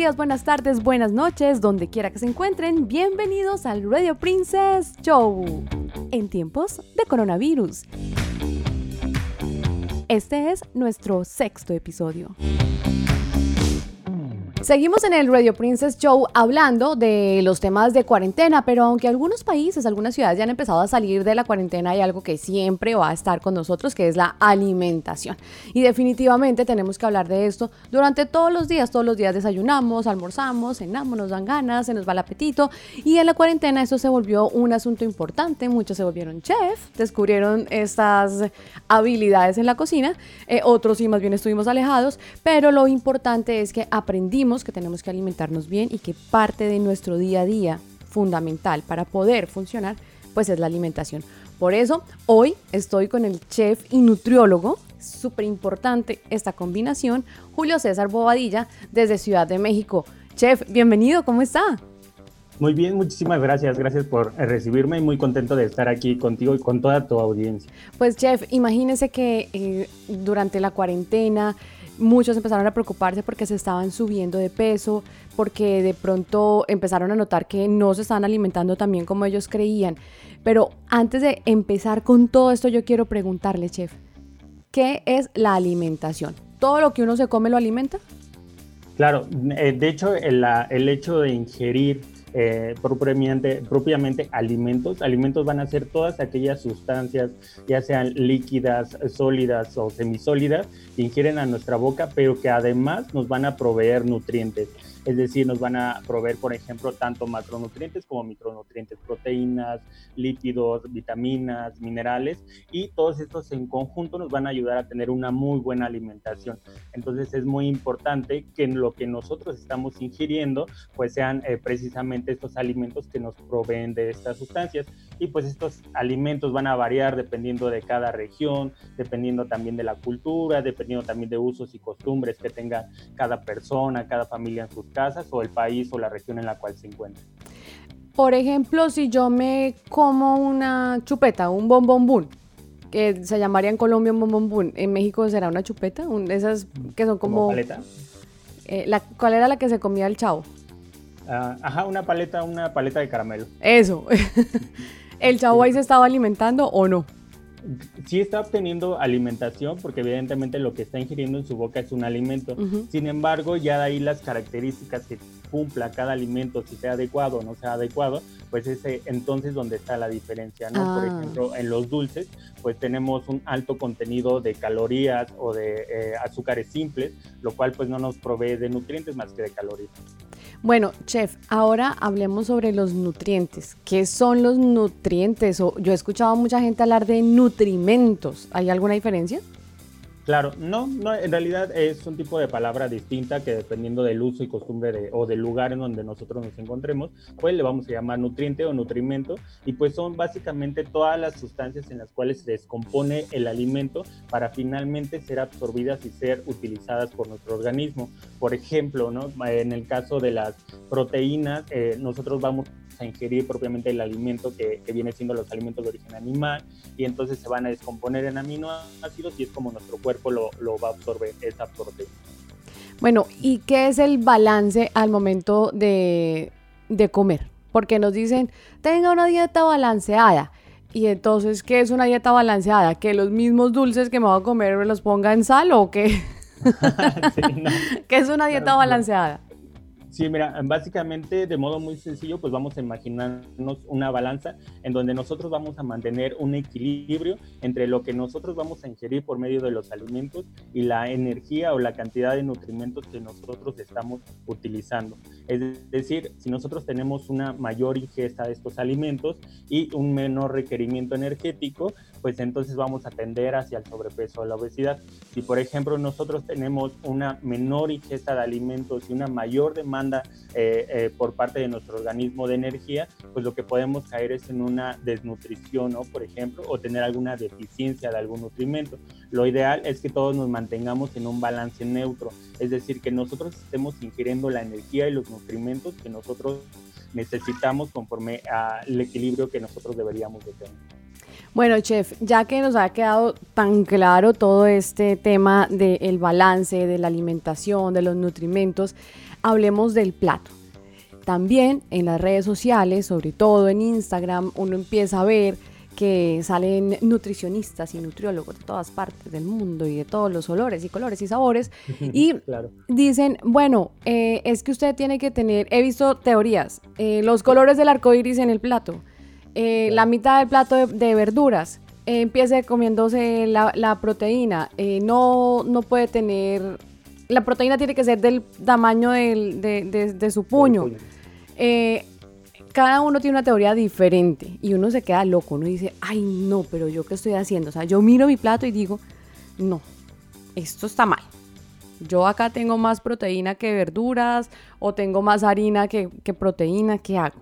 días, buenas tardes, buenas noches, donde quiera que se encuentren, bienvenidos al Radio Princess Show en tiempos de coronavirus. Este es nuestro sexto episodio. Seguimos en el Radio Princess Show hablando de los temas de cuarentena, pero aunque algunos países, algunas ciudades ya han empezado a salir de la cuarentena, hay algo que siempre va a estar con nosotros, que es la alimentación. Y definitivamente tenemos que hablar de esto durante todos los días. Todos los días desayunamos, almorzamos, cenamos, nos dan ganas, se nos va el apetito. Y en la cuarentena esto se volvió un asunto importante. Muchos se volvieron chef, descubrieron estas habilidades en la cocina. Eh, otros sí, más bien estuvimos alejados. Pero lo importante es que aprendimos que tenemos que alimentarnos bien y que parte de nuestro día a día fundamental para poder funcionar, pues es la alimentación. Por eso, hoy estoy con el chef y nutriólogo, súper importante esta combinación, Julio César Bobadilla, desde Ciudad de México. Chef, bienvenido, ¿cómo está? Muy bien, muchísimas gracias. Gracias por recibirme y muy contento de estar aquí contigo y con toda tu audiencia. Pues, chef, imagínese que eh, durante la cuarentena muchos empezaron a preocuparse porque se estaban subiendo de peso, porque de pronto empezaron a notar que no se estaban alimentando tan bien como ellos creían. Pero antes de empezar con todo esto, yo quiero preguntarle, chef, ¿qué es la alimentación? ¿Todo lo que uno se come lo alimenta? Claro, eh, de hecho el, el hecho de ingerir eh, propiamente, propiamente alimentos. Alimentos van a ser todas aquellas sustancias, ya sean líquidas, sólidas o semisólidas, que ingieren a nuestra boca, pero que además nos van a proveer nutrientes es decir, nos van a proveer, por ejemplo, tanto macronutrientes como micronutrientes, proteínas, lípidos, vitaminas, minerales, y todos estos en conjunto nos van a ayudar a tener una muy buena alimentación. Entonces es muy importante que lo que nosotros estamos ingiriendo, pues sean eh, precisamente estos alimentos que nos proveen de estas sustancias. Y pues estos alimentos van a variar dependiendo de cada región, dependiendo también de la cultura, dependiendo también de usos y costumbres que tenga cada persona, cada familia en sus casas o el país o la región en la cual se encuentra. Por ejemplo, si yo me como una chupeta, un bombombún, que se llamaría en Colombia un bombombún, en México será una chupeta, esas que son como... paleta? Eh, la, ¿Cuál era la que se comía el chavo? Ah, ajá, una paleta, una paleta de caramelo. Eso. ¿El chavo ahí se estaba alimentando o no? Sí está obteniendo alimentación porque evidentemente lo que está ingiriendo en su boca es un alimento. Sin embargo, ya de ahí las características que cumpla cada alimento, si sea adecuado o no sea adecuado, pues es entonces donde está la diferencia, ¿no? Por ah. ejemplo, en los dulces, pues tenemos un alto contenido de calorías o de eh, azúcares simples, lo cual pues no nos provee de nutrientes más que de calorías. Bueno, chef, ahora hablemos sobre los nutrientes. ¿Qué son los nutrientes? yo he escuchado a mucha gente hablar de nutrimentos. ¿Hay alguna diferencia? Claro, no, no, en realidad es un tipo de palabra distinta que dependiendo del uso y costumbre de, o del lugar en donde nosotros nos encontremos, pues le vamos a llamar nutriente o nutrimento y pues son básicamente todas las sustancias en las cuales se descompone el alimento para finalmente ser absorbidas y ser utilizadas por nuestro organismo. Por ejemplo, ¿no? en el caso de las proteínas, eh, nosotros vamos a ingerir propiamente el alimento que, que, viene siendo los alimentos de origen animal y entonces se van a descomponer en aminoácidos y es como nuestro cuerpo lo, lo va a absorber esa proteína. Bueno, ¿y qué es el balance al momento de, de comer? Porque nos dicen, tenga una dieta balanceada. Y entonces, ¿qué es una dieta balanceada? ¿Que los mismos dulces que me voy a comer me los ponga en sal o qué? ¿Qué es una dieta balanceada? Sí, mira, básicamente de modo muy sencillo, pues vamos a imaginarnos una balanza en donde nosotros vamos a mantener un equilibrio entre lo que nosotros vamos a ingerir por medio de los alimentos y la energía o la cantidad de nutrimentos que nosotros estamos utilizando. Es decir, si nosotros tenemos una mayor ingesta de estos alimentos y un menor requerimiento energético, pues entonces vamos a tender hacia el sobrepeso o la obesidad. Si por ejemplo nosotros tenemos una menor ingesta de alimentos y una mayor demanda eh, eh, por parte de nuestro organismo de energía, pues lo que podemos caer es en una desnutrición, ¿no? Por ejemplo, o tener alguna deficiencia de algún nutrimento. Lo ideal es que todos nos mantengamos en un balance neutro, es decir, que nosotros estemos ingiriendo la energía y los nutrimentos que nosotros necesitamos conforme al equilibrio que nosotros deberíamos de tener. Bueno, chef, ya que nos ha quedado tan claro todo este tema del balance, de la alimentación, de los nutrimentos, hablemos del plato. También en las redes sociales, sobre todo en Instagram, uno empieza a ver que salen nutricionistas y nutriólogos de todas partes del mundo y de todos los olores y colores y sabores y dicen, bueno, eh, es que usted tiene que tener, he visto teorías, eh, los colores del arco iris en el plato, eh, la mitad del plato de, verduras, empiece comiéndose la, proteína, no, no puede tener, la proteína tiene que ser del tamaño de, su puño cada uno tiene una teoría diferente y uno se queda loco, uno dice, ay no, pero yo qué estoy haciendo. O sea, yo miro mi plato y digo, no, esto está mal. Yo acá tengo más proteína que verduras o tengo más harina que, proteína, ¿qué hago?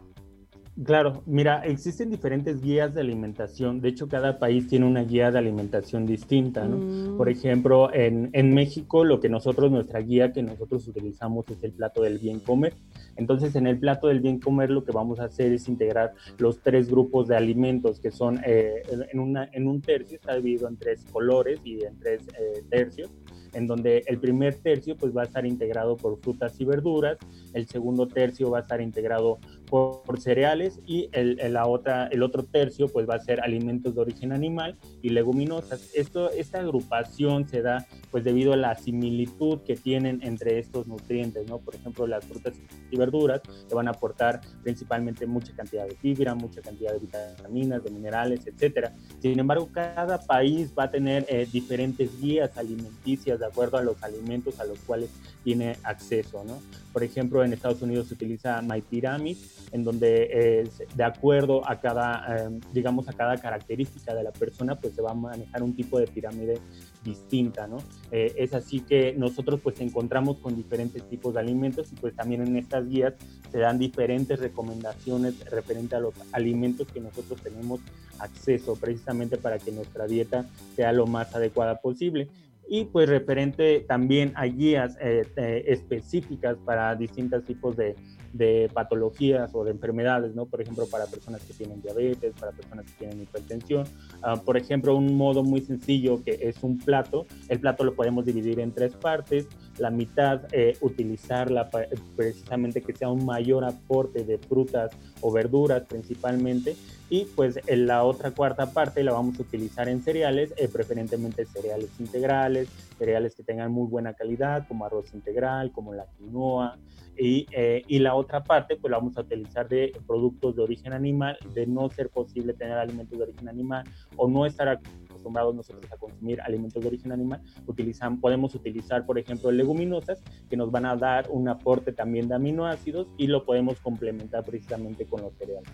Claro, mira, existen diferentes guías de alimentación. De hecho, cada país tiene una guía de alimentación distinta, ¿no? Mm. Por ejemplo, en, en, México, lo que nosotros, nuestra guía que nosotros utilizamos es el plato del bien comer. Entonces, en el plato del bien comer lo que vamos a hacer es integrar los tres grupos de alimentos que son eh, en, una, en un tercio, está dividido en tres colores y en tres eh, tercios en donde el primer tercio pues va a estar integrado por frutas y verduras, el segundo tercio va a estar integrado por, cereales y el, la otra, el otro tercio pues va a ser alimentos de origen animal y leguminosas. Esto, esta agrupación se da pues debido a la similitud que tienen entre estos nutrientes, ¿no? Por ejemplo, las frutas y verduras que van a aportar principalmente mucha cantidad de fibra, mucha cantidad de vitaminas, de minerales, etcétera. Sin embargo, cada país va a tener eh, diferentes guías alimenticias de acuerdo a los alimentos a los cuales tiene acceso, ¿no? Por ejemplo, en Estados Unidos se utiliza My Pyramid, en donde es de acuerdo a cada, em, digamos, a cada característica de la persona, pues se va a manejar un tipo de pirámide distinta, ¿no? Eh, es así que nosotros pues encontramos con diferentes tipos de alimentos y pues también en estas guías se dan diferentes recomendaciones referente a los alimentos que nosotros tenemos acceso precisamente para que nuestra dieta sea lo más adecuada posible y pues referente también a guías eh, eh, específicas para distintos tipos de, de, patologías o de enfermedades, ¿no? Por ejemplo, para personas que tienen diabetes, para personas que tienen hipertensión. Ah, por ejemplo, un modo muy sencillo que es un plato. El plato lo podemos dividir en tres partes. La mitad, eh, utilizarla precisamente que sea un mayor aporte de frutas o verduras principalmente y pues en la otra cuarta parte la vamos a utilizar en cereales, eh, preferentemente cereales integrales, cereales que tengan muy buena calidad, como arroz integral, como la quinoa, y, eh, y, la otra parte pues la vamos a utilizar de productos de origen animal, de no ser posible tener alimentos de origen animal o no estar acostumbrados nosotros a consumir alimentos de origen animal, utilizan, podemos utilizar, por ejemplo, leguminosas que nos van a dar un aporte también de aminoácidos y lo podemos complementar precisamente con los cereales.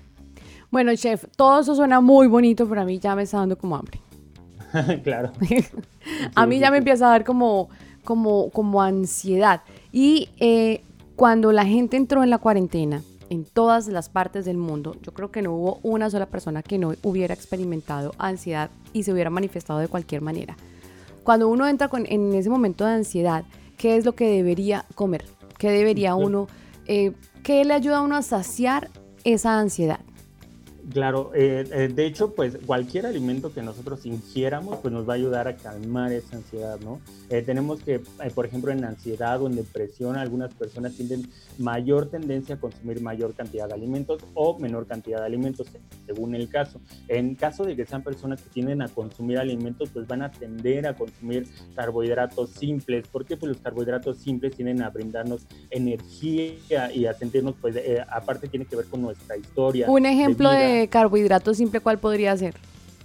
Bueno, chef, todo eso suena muy bonito, pero a mí ya me está dando como hambre. claro. a mí ya me empieza a dar como, como, como ansiedad. Y eh, cuando la gente entró en la cuarentena, en todas las partes del mundo, yo creo que no hubo una sola persona que no hubiera experimentado ansiedad y se hubiera manifestado de cualquier manera. Cuando uno entra con, en ese momento de ansiedad, ¿qué es lo que debería comer? ¿Qué debería uno, eh, qué le ayuda a uno a saciar esa ansiedad? Claro, eh, eh, de hecho, pues cualquier alimento que nosotros ingiéramos, pues nos va a ayudar a calmar esa ansiedad, ¿no? Eh, tenemos que, por ejemplo, en ansiedad o en depresión, algunas personas tienen mayor tendencia a consumir mayor cantidad de alimentos o menor cantidad de alimentos, según el caso. En caso de que sean personas que tienden a consumir alimentos, pues van a tender a consumir carbohidratos simples, porque pues los carbohidratos simples tienden a brindarnos energía y a sentirnos, pues, aparte tiene que ver con nuestra historia. Un ejemplo de carbohidratos simple, ¿cuál podría ser?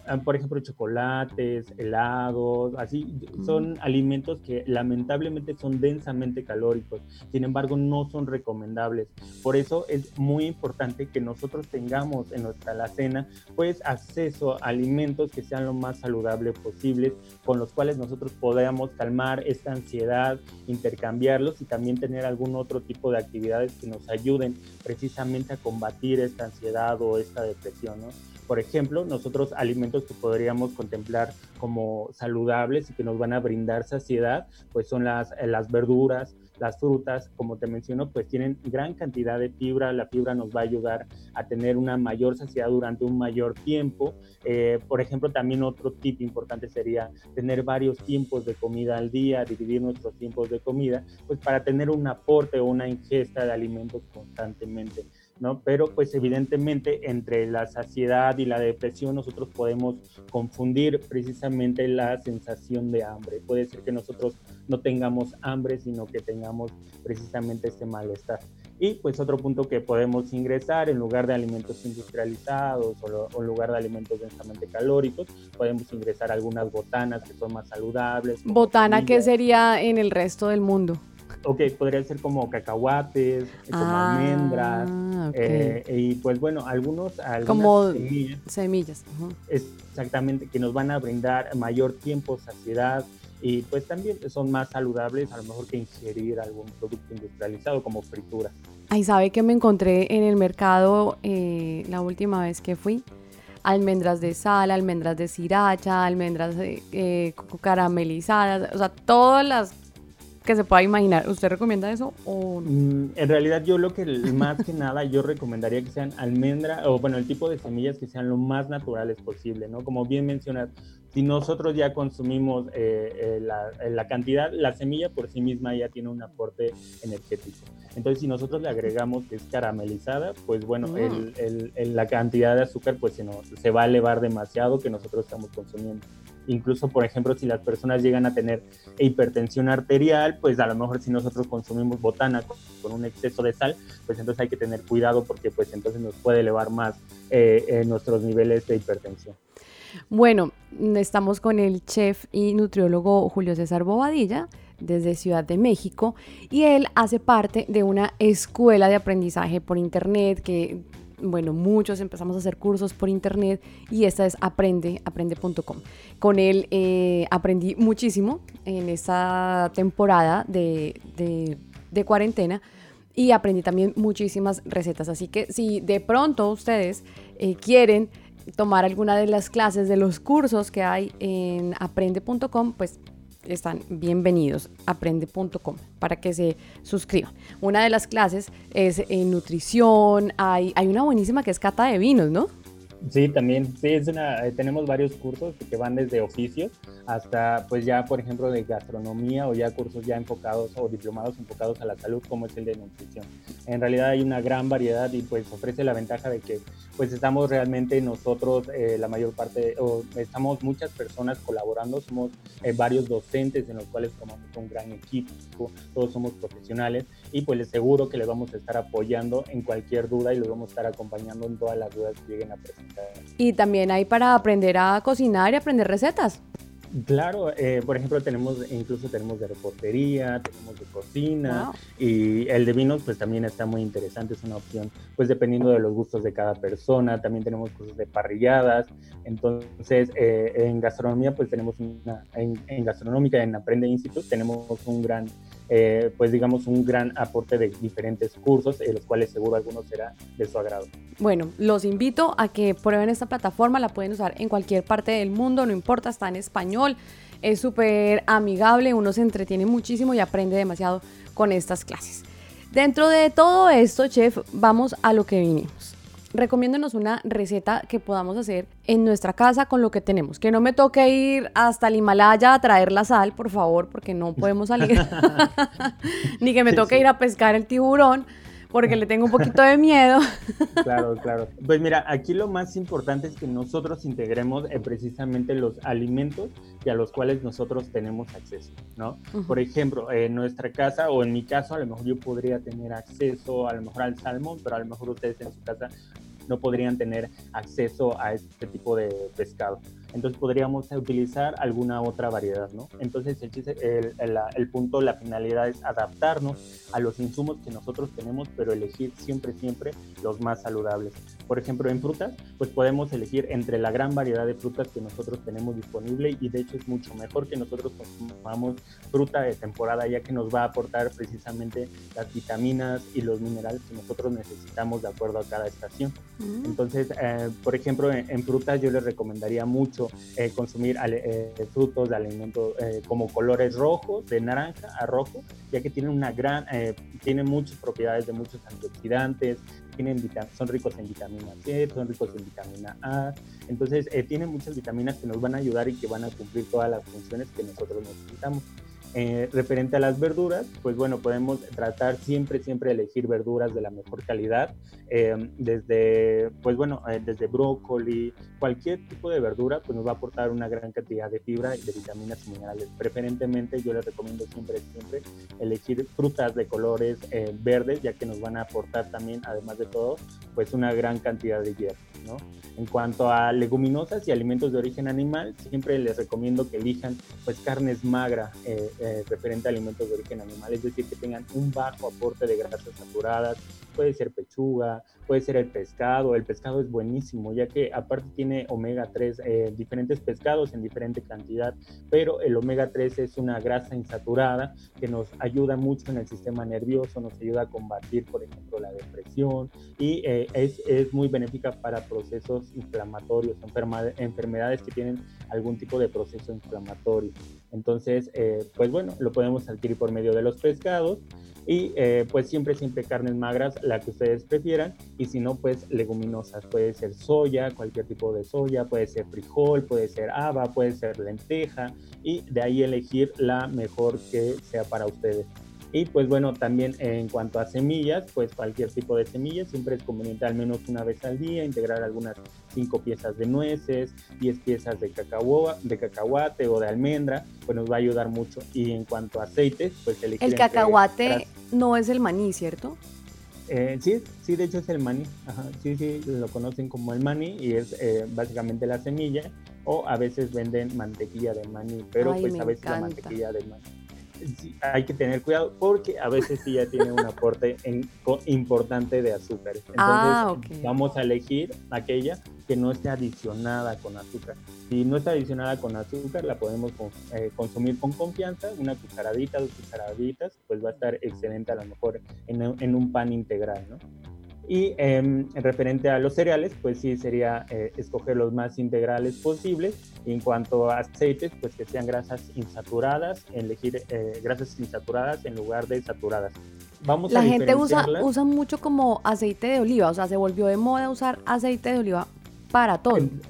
Ah, por ejemplo, chocolates, helados, así, son alimentos que lamentablemente son densamente calóricos, sin embargo no son recomendables. Por eso es muy importante que nosotros tengamos en nuestra alacena pues acceso a alimentos que sean lo más saludables posibles, con los cuales nosotros podamos calmar esta ansiedad, intercambiarlos y también tener algún otro tipo de actividades que nos ayuden precisamente a combatir esta ansiedad o esta depresión, ¿no? Por ejemplo, nosotros alimentos que podríamos contemplar como saludables y que nos van a brindar saciedad, pues son las, las verduras, las frutas, como te menciono, pues tienen gran cantidad de fibra. La fibra nos va a ayudar a tener una mayor saciedad durante un mayor tiempo. Eh, por ejemplo, también otro tip importante sería tener varios tiempos de comida al día, dividir nuestros tiempos de comida, pues para tener un aporte o una ingesta de alimentos constantemente. ¿No? Pero pues evidentemente entre la saciedad y la depresión nosotros podemos confundir precisamente la sensación de hambre. Puede ser que nosotros no tengamos hambre, sino que tengamos precisamente este malestar. Y pues otro punto que podemos ingresar en lugar de alimentos industrializados o, en lugar de alimentos densamente calóricos, podemos ingresar algunas botanas que son más saludables. ¿Botana qué sería en el resto del mundo? Ok, podría ser como cacahuates, como ah, almendras, eh, y pues bueno, algunos, como semillas, exactamente, que nos van a brindar mayor tiempo, saciedad, y pues también son más saludables a lo mejor que ingerir algún producto industrializado como fritura. Ay, ¿sabe que me encontré en el mercado eh, la última vez que fui? almendras de sal, almendras de sriracha, almendras eh, caramelizadas, o sea, todas las que se pueda imaginar. ¿Usted recomienda eso o no? Mm, en realidad yo lo que más que nada yo recomendaría que sean almendra o bueno, el tipo de semillas que sean lo más naturales posible, ¿no? Como bien mencionas, si nosotros ya consumimos eh, eh, la, eh, la, cantidad, la semilla por sí misma ya tiene un aporte energético. Entonces, si nosotros le agregamos que es caramelizada, pues bueno, mm. el, el, la cantidad de azúcar pues se, se va a elevar demasiado que nosotros estamos consumiendo. Incluso, por ejemplo, si las personas llegan a tener hipertensión arterial, pues a lo mejor si nosotros consumimos botana con, un exceso de sal, pues entonces hay que tener cuidado porque pues entonces nos puede elevar más eh, eh, nuestros niveles de hipertensión. Bueno, estamos con el chef y nutriólogo Julio César Bobadilla desde Ciudad de México y él hace parte de una escuela de aprendizaje por internet que bueno, muchos empezamos a hacer cursos por internet y esta es aprende, aprende.com. Con él eh, aprendí muchísimo en esta temporada de, cuarentena y aprendí también muchísimas recetas. Así que si de pronto ustedes eh, quieren tomar alguna de las clases de los cursos que hay en aprende.com, pues están bienvenidos aprende.com para que se suscriban. Una de las clases es en nutrición, hay, hay una buenísima que es cata de vinos, ¿no? Sí, también, sí, es una, eh, tenemos varios cursos que van desde oficios hasta, pues ya, por ejemplo, de gastronomía o ya cursos ya enfocados o diplomados enfocados a la salud, como es el de nutrición. En realidad hay una gran variedad y pues ofrece la ventaja de que pues estamos realmente nosotros, eh, la mayor parte, o estamos muchas personas colaborando, somos eh, varios docentes en los cuales formamos un gran equipo, todos somos profesionales y pues les seguro que les vamos a estar apoyando en cualquier duda y los vamos a estar acompañando en todas las dudas que lleguen a presentar. Y también hay para aprender a cocinar y aprender recetas. Claro, eh, por ejemplo, tenemos, incluso tenemos de reportería, tenemos de cocina y el de vinos pues también está muy interesante, es una opción pues dependiendo de los gustos de cada persona, también tenemos cursos de parrilladas, entonces eh, en gastronomía pues tenemos una, en, en gastronómica, en Aprende Institute tenemos un gran eh, pues digamos, un gran aporte de diferentes cursos, en los cuales seguro algunos será de su agrado. Bueno, los invito a que prueben esta plataforma, la pueden usar en cualquier parte del mundo, no importa, está en español, es súper amigable, uno se entretiene muchísimo y aprende demasiado con estas clases. Dentro de todo esto, chef, vamos a lo que vinimos recomiéndenos una receta que podamos hacer en nuestra casa con lo que tenemos. Que no me toque ir hasta el Himalaya a traer la sal, por favor, porque no podemos salir. Ni que me toque ir a pescar el tiburón, porque le tengo un poquito de miedo. claro, claro. Pues mira, aquí lo más importante es que nosotros integremos eh, precisamente los alimentos y a los cuales nosotros tenemos acceso, ¿no? Por ejemplo, en nuestra casa o en mi caso, a lo mejor yo podría tener acceso a lo mejor al salmón, pero a lo mejor ustedes en su casa no podrían tener acceso a este tipo de pescado. Entonces podríamos utilizar alguna otra variedad, ¿no? Entonces el, el, punto, la finalidad es adaptarnos a los insumos que nosotros tenemos, pero elegir siempre, siempre los más saludables. Por ejemplo, en frutas, pues podemos elegir entre la gran variedad de frutas que nosotros tenemos disponible y de hecho es mucho mejor que nosotros consumamos fruta de temporada, ya que nos va a aportar precisamente las vitaminas y los minerales que nosotros necesitamos de acuerdo a cada estación. Mm. Entonces, eh, por ejemplo, en, frutas yo les recomendaría mucho eh, consumir eh, frutos de alimento como colores rojos, de naranja a rojo, ya que tienen una gran, tienen muchas propiedades de muchos antioxidantes, tienen son ricos en vitamina C, son ricos en vitamina A, entonces tienen muchas vitaminas que nos van a ayudar y que van a cumplir todas las funciones que nosotros necesitamos. Eh, referente a las verduras, pues bueno, podemos tratar siempre, siempre elegir verduras de la mejor calidad, eh, desde, pues bueno, eh, desde brócoli, cualquier tipo de verdura, pues nos va a aportar una gran cantidad de fibra y de vitaminas y minerales. Preferentemente yo les recomiendo siempre, siempre elegir frutas de colores verdes, ya que nos van a aportar también, además de todo, pues una gran cantidad de hierro, ¿no? En cuanto a leguminosas y alimentos de origen animal, siempre les recomiendo que elijan pues carnes magras eh, eh, referente a alimentos de origen animal, es decir, que tengan un bajo aporte de grasas saturadas, puede ser pechuga, puede ser el pescado. El pescado es buenísimo, ya que aparte tiene omega 3, eh, diferentes pescados en diferente cantidad, pero el omega 3 es una grasa insaturada que nos ayuda mucho en el sistema nervioso, nos ayuda a combatir, por ejemplo, la depresión y eh, es, es, muy benéfica para procesos inflamatorios, enfermedades que tienen algún tipo de proceso inflamatorio. Entonces, eh, pues bueno, lo podemos adquirir por medio de los pescados y eh, pues siempre, siempre carnes magras, la que ustedes prefieran, y si no, pues leguminosas, puede ser soya, cualquier tipo de soya, puede ser frijol, puede ser haba, puede ser lenteja, y de ahí elegir la mejor que sea para ustedes. Y pues bueno, también en cuanto a semillas, pues cualquier tipo de semillas, siempre es conveniente al menos una vez al día integrar algunas cinco piezas de nueces, 10 piezas de, cacao, de cacahuate o de almendra, pues nos va a ayudar mucho. Y en cuanto a aceites, pues elegir El cacahuate no es el maní, ¿cierto? Eh, sí, sí, de hecho es el maní. sí, sí, lo conocen como el maní y es eh, básicamente la semilla. O a veces venden mantequilla de maní, pero pues a veces la mantequilla de maní hay que tener cuidado porque a veces sí ya tiene un aporte importante de azúcar. Entonces ah, vamos a elegir aquella que no esté adicionada con azúcar. Si no está adicionada con azúcar, la podemos eh, consumir con confianza, una cucharadita, dos cucharaditas, pues va a estar excelente a lo mejor en, en un pan integral, ¿no? Y en referente a los cereales, pues sí sería eh, escoger los más integrales posibles. Y en cuanto a aceites, pues que sean grasas insaturadas, elegir eh, grasas insaturadas en lugar de saturadas. Vamos La gente usa, usa mucho como aceite de oliva, o sea, se volvió de moda usar aceite de oliva para todo. En,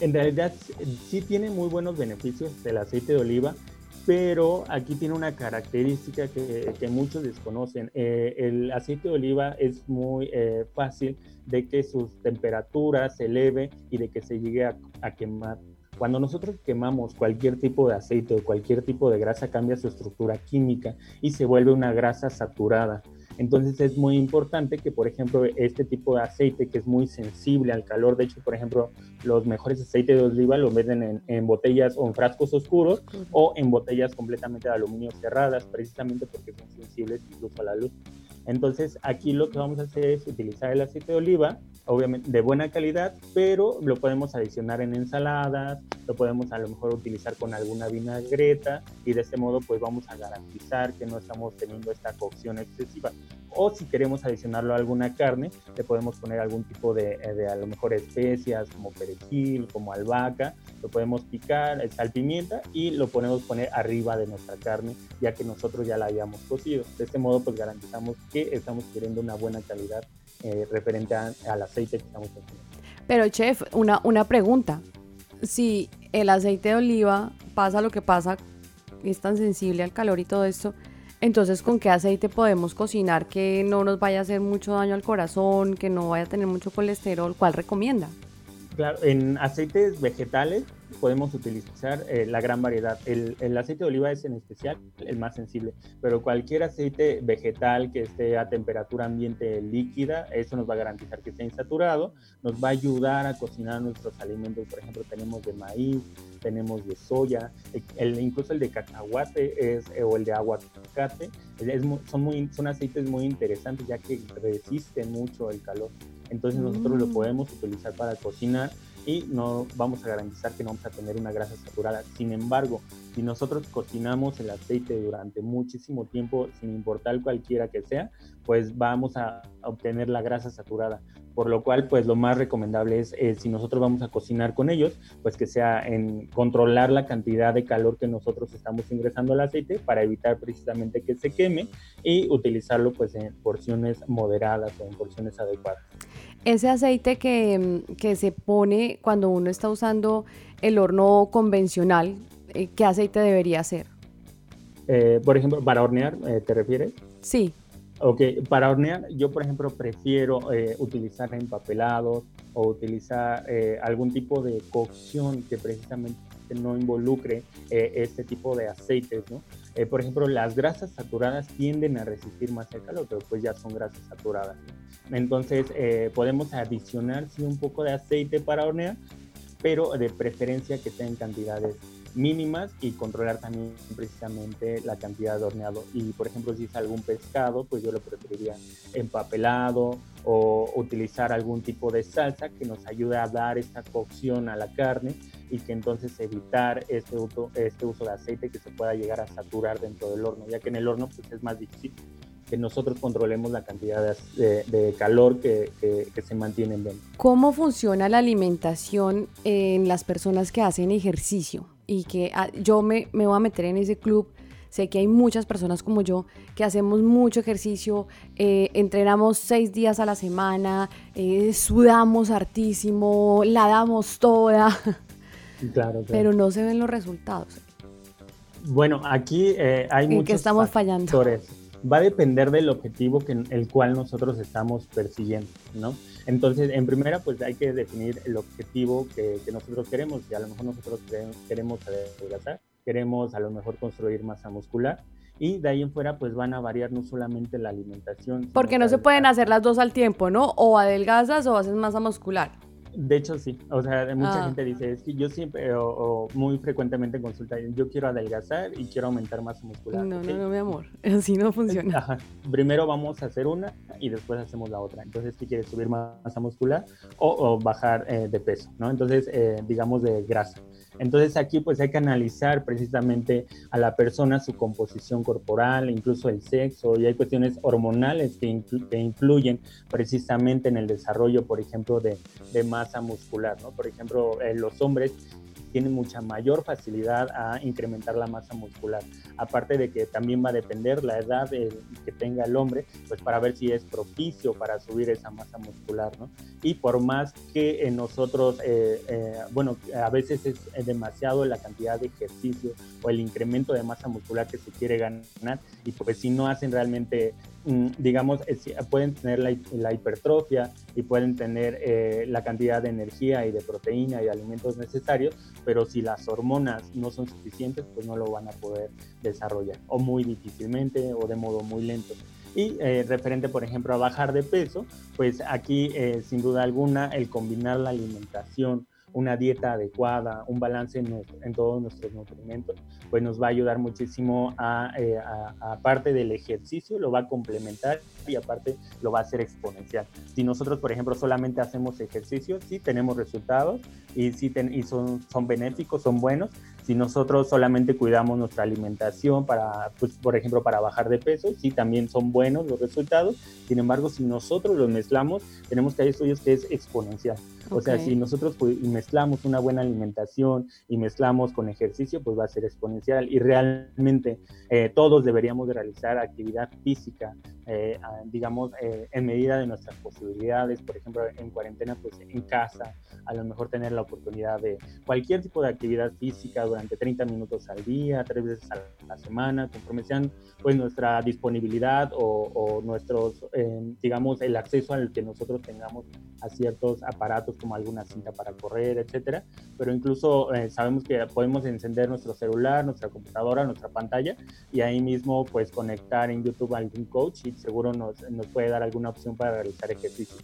en realidad sí tiene muy buenos beneficios el aceite de oliva pero aquí tiene una característica que, muchos desconocen. Eh, el aceite de oliva es muy eh, fácil de que sus temperaturas se eleve y de que se llegue a, a, quemar. Cuando nosotros quemamos cualquier tipo de aceite o cualquier tipo de grasa, cambia su estructura química y se vuelve una grasa saturada. Entonces es muy importante que, por ejemplo, este tipo de aceite que es muy sensible al calor, de hecho, por ejemplo, los mejores aceites de oliva los venden en, botellas o en frascos oscuros o en botellas completamente de aluminio cerradas, precisamente porque son sensibles incluso a la luz. Entonces aquí lo que vamos a hacer es utilizar el aceite de oliva, obviamente de buena calidad, pero lo podemos adicionar en ensaladas, lo podemos a lo mejor utilizar con alguna vinagreta y de este modo pues vamos a garantizar que no estamos teniendo esta cocción excesiva. O si queremos adicionarlo a alguna carne, le podemos poner algún tipo de, eh, de a lo mejor especias como perejil, como albahaca, lo podemos picar, sal, pimienta y lo podemos poner arriba de nuestra carne ya que nosotros ya la hayamos cocido. De este modo pues garantizamos que estamos queriendo una buena calidad eh, referente al aceite que estamos haciendo. Pero chef, una, una pregunta. Si el aceite de oliva pasa lo que pasa, es tan sensible al calor y todo esto, entonces ¿con qué aceite podemos cocinar que no nos vaya a hacer mucho daño al corazón, que no vaya a tener mucho colesterol? ¿Cuál recomienda? Claro, en aceites vegetales podemos utilizar eh, la gran variedad. El, aceite de oliva es en especial el más sensible, pero cualquier aceite vegetal que esté a temperatura ambiente líquida, eso nos va a garantizar que esté insaturado, nos va a ayudar a cocinar nuestros alimentos. Por ejemplo, tenemos de maíz, tenemos de soya, el, incluso el de cacahuate es, o el de aguacate, son, muy, son aceites muy interesantes ya que resisten mucho el calor. Entonces nosotros lo mm. podemos utilizar para cocinar y no vamos a garantizar que no vamos a tener una grasa saturada. Sin embargo, si nosotros cocinamos el aceite durante muchísimo tiempo, sin importar cualquiera que sea, pues vamos a obtener la grasa saturada. Por lo cual, pues lo más recomendable es, eh, si nosotros vamos a cocinar con ellos, pues que sea en controlar la cantidad de calor que nosotros estamos ingresando al aceite para evitar precisamente que se queme y utilizarlo pues en porciones moderadas o en porciones adecuadas. Ese aceite que, que se pone cuando uno está usando el horno convencional, eh, ¿qué aceite debería ser? Eh, por ejemplo, para hornear, ¿te refieres? Sí. Ok, para hornear yo por ejemplo prefiero eh, utilizar empapelados o utilizar eh, algún tipo de cocción que precisamente no involucre eh, este tipo de aceites, ¿no? por ejemplo, las grasas saturadas tienden a resistir más el calor, pero pues ya son grasas saturadas. Entonces podemos adicionar un poco de aceite para hornear, pero de preferencia que tengan cantidades mínimas y controlar también precisamente la cantidad de horneado. Y por ejemplo, si es algún pescado, pues yo lo preferiría empapelado o utilizar algún tipo de salsa que nos ayude a dar esta cocción a la carne y que entonces evitar este uso, este uso de aceite que se pueda llegar a saturar dentro del horno, ya que en el horno pues es más difícil que nosotros controlemos la cantidad de, calor que, que, se mantiene dentro. ¿Cómo funciona la alimentación en las personas que hacen ejercicio? y que ah, yo me, me voy a meter en ese club. Sé que hay muchas personas como yo que hacemos mucho ejercicio, eh, entrenamos seis días a la semana, eh, sudamos hartísimo, la damos toda, claro, pero no se ven los resultados. Bueno, aquí eh, hay muchos que estamos fallando. Va a depender del objetivo que, el cual nosotros estamos persiguiendo, ¿no? Entonces, en primera, pues hay que definir el objetivo que, nosotros queremos. Y a lo mejor nosotros queremos adelgazar, queremos a lo mejor construir masa muscular. Y de ahí en fuera, pues van a variar no solamente la alimentación. Porque no se pueden hacer las dos al tiempo, ¿no? O adelgazas o haces masa muscular. De hecho, sí. O sea, mucha ah. gente dice, es que yo siempre, o, muy frecuentemente en consulta, yo quiero adelgazar y quiero aumentar masa muscular. No, no, no, mi amor. Así no funciona. Primero vamos a hacer una y después hacemos la otra. Entonces, ¿qué quieres? ¿Subir masa muscular o, bajar eh, de peso? ¿no? Entonces, eh, digamos de grasa. Entonces aquí pues hay que analizar precisamente a la persona, su composición corporal, incluso el sexo, y hay cuestiones hormonales que, que influyen precisamente en el desarrollo, por ejemplo, de, de masa muscular, ¿no? Por ejemplo, eh, los hombres tiene mucha mayor facilidad a incrementar la masa muscular. Aparte de que también va a depender la edad que tenga el hombre, pues para ver si es propicio para subir esa masa muscular, ¿no? Y por más que en nosotros, eh, eh, bueno, a veces es demasiado la cantidad de ejercicio o el incremento de masa muscular que se quiere ganar, y pues si no hacen realmente digamos, pueden tener la, hipertrofia y pueden tener eh, la cantidad de energía y de proteína y alimentos necesarios, pero si las hormonas no son suficientes, pues no lo van a poder desarrollar, o muy difícilmente, o de modo muy lento. Y eh, referente, por ejemplo, a bajar de peso, pues aquí, eh, sin duda alguna, el combinar la alimentación una dieta adecuada, un balance en, todos nuestros nutrimentos, pues nos va a ayudar muchísimo a, eh, aparte del ejercicio, lo va a complementar y aparte lo va a hacer exponencial. Si nosotros, por ejemplo, solamente hacemos ejercicio, sí tenemos resultados y, sí son, son benéficos, son buenos. Si nosotros solamente cuidamos nuestra alimentación para, pues, por ejemplo, para bajar de peso, sí también son buenos los resultados. Sin embargo, si nosotros los mezclamos, tenemos que hay estudios que es exponencial. O sea, si nosotros mezclamos una buena alimentación y mezclamos con ejercicio, pues va a ser exponencial. Y realmente eh, todos deberíamos de realizar actividad física eh, digamos, eh, en medida de nuestras posibilidades, por ejemplo, en cuarentena, pues en casa, a lo mejor tener la oportunidad de cualquier tipo de actividad física durante 30 minutos al día, tres veces a la semana, conforme sean pues nuestra disponibilidad o, o nuestros, digamos, el acceso al que nosotros tengamos a ciertos aparatos como alguna cinta para correr, etcétera, pero incluso sabemos que podemos encender nuestro celular, nuestra computadora, nuestra pantalla y ahí mismo pues conectar en YouTube a algún coach y seguro nos, nos puede dar alguna opción para realizar ejercicio.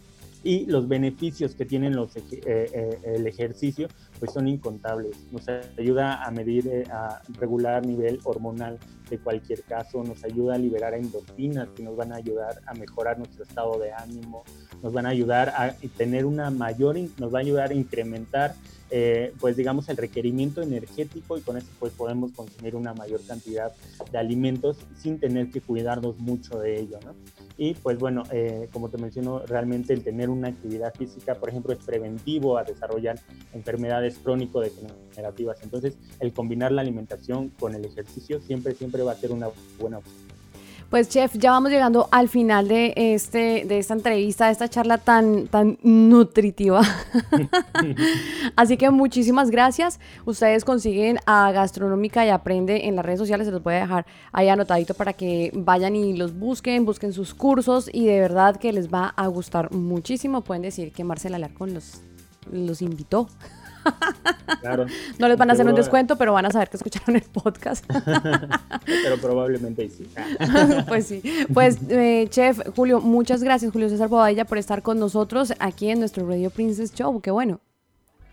Y los beneficios que tienen los, eh, eh, el ejercicio pues son incontables. Nos ayuda a medir, eh, a regular nivel hormonal de cualquier caso, nos ayuda a liberar endorfinas que nos van a ayudar a mejorar nuestro estado de ánimo, nos van a ayudar a tener una mayor, nos va a ayudar a incrementar eh, pues digamos el requerimiento energético y con eso pues podemos consumir una mayor cantidad de alimentos sin tener que cuidarnos mucho de ello. Y pues bueno, eh, como te menciono, realmente el tener una actividad física, por ejemplo, es preventivo a desarrollar enfermedades crónico-degenerativas. Entonces, el combinar la alimentación con el ejercicio siempre, siempre va a ser una buena opción. Pues chef, ya vamos llegando al final de este de esta entrevista, de esta charla tan tan nutritiva. Así que muchísimas gracias. Ustedes consiguen a Gastronómica y Aprende en las redes sociales, se los voy a dejar ahí anotadito para que vayan y los busquen, busquen sus cursos y de verdad que les va a gustar muchísimo. Pueden decir que Marcela Alarcón los los invitó. No les van a hacer un descuento, pero van a saber que escucharon el podcast. pero probablemente sí. pues sí. Pues, eh, chef Julio, muchas gracias, Julio César Bobadilla, por estar con nosotros aquí en nuestro Radio Princess Show. Qué bueno.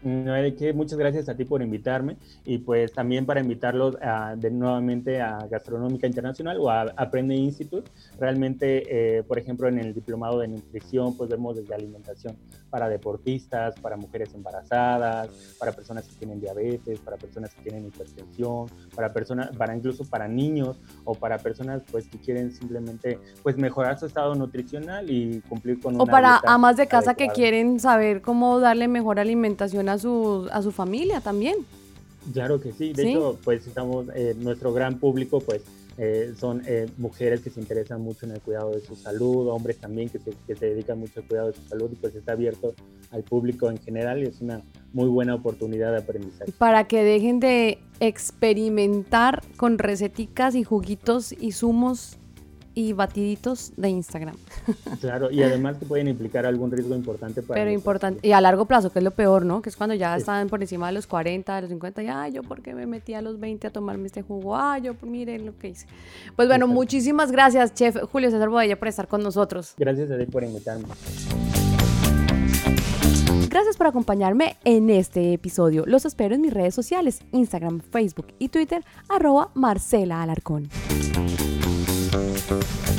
No hay que, muchas gracias a ti por invitarme y pues también para invitarlos a, de nuevamente a Gastronómica Internacional o a Aprende Institute. Realmente, eh, por ejemplo, en el diplomado de nutrición, pues vemos desde alimentación para deportistas, para mujeres embarazadas, para personas que tienen diabetes, para personas que tienen hipertensión, para personas, para incluso para niños o para personas pues que quieren simplemente pues mejorar su estado nutricional y cumplir con o para amas de casa que quieren saber cómo darle mejor alimentación a su a su familia también. Claro que sí, de hecho pues estamos eh, nuestro gran público pues eh, son eh, mujeres que se interesan mucho en el cuidado de su salud, hombres también que se, que se dedican mucho al cuidado de su salud y pues está abierto al público en general y es una muy buena oportunidad de aprendizaje. Para que dejen de experimentar con receticas y juguitos y zumos y batiditos de Instagram. Claro, y además que pueden implicar algún riesgo importante para... Pero importante, y a largo plazo, que es lo peor, ¿no? Que es cuando ya están por encima de los 40, de los 50, y ay, yo por qué me metí a los 20 a tomarme este jugo, ay, yo miren lo que hice. Pues bueno, muchísimas gracias, chef Julio César Bodella, por estar con nosotros. Gracias a ti por invitarme. Gracias por acompañarme en este episodio. Los espero en mis redes sociales, Instagram, Facebook y Twitter, arroba Marcela Alarcón. Thank you.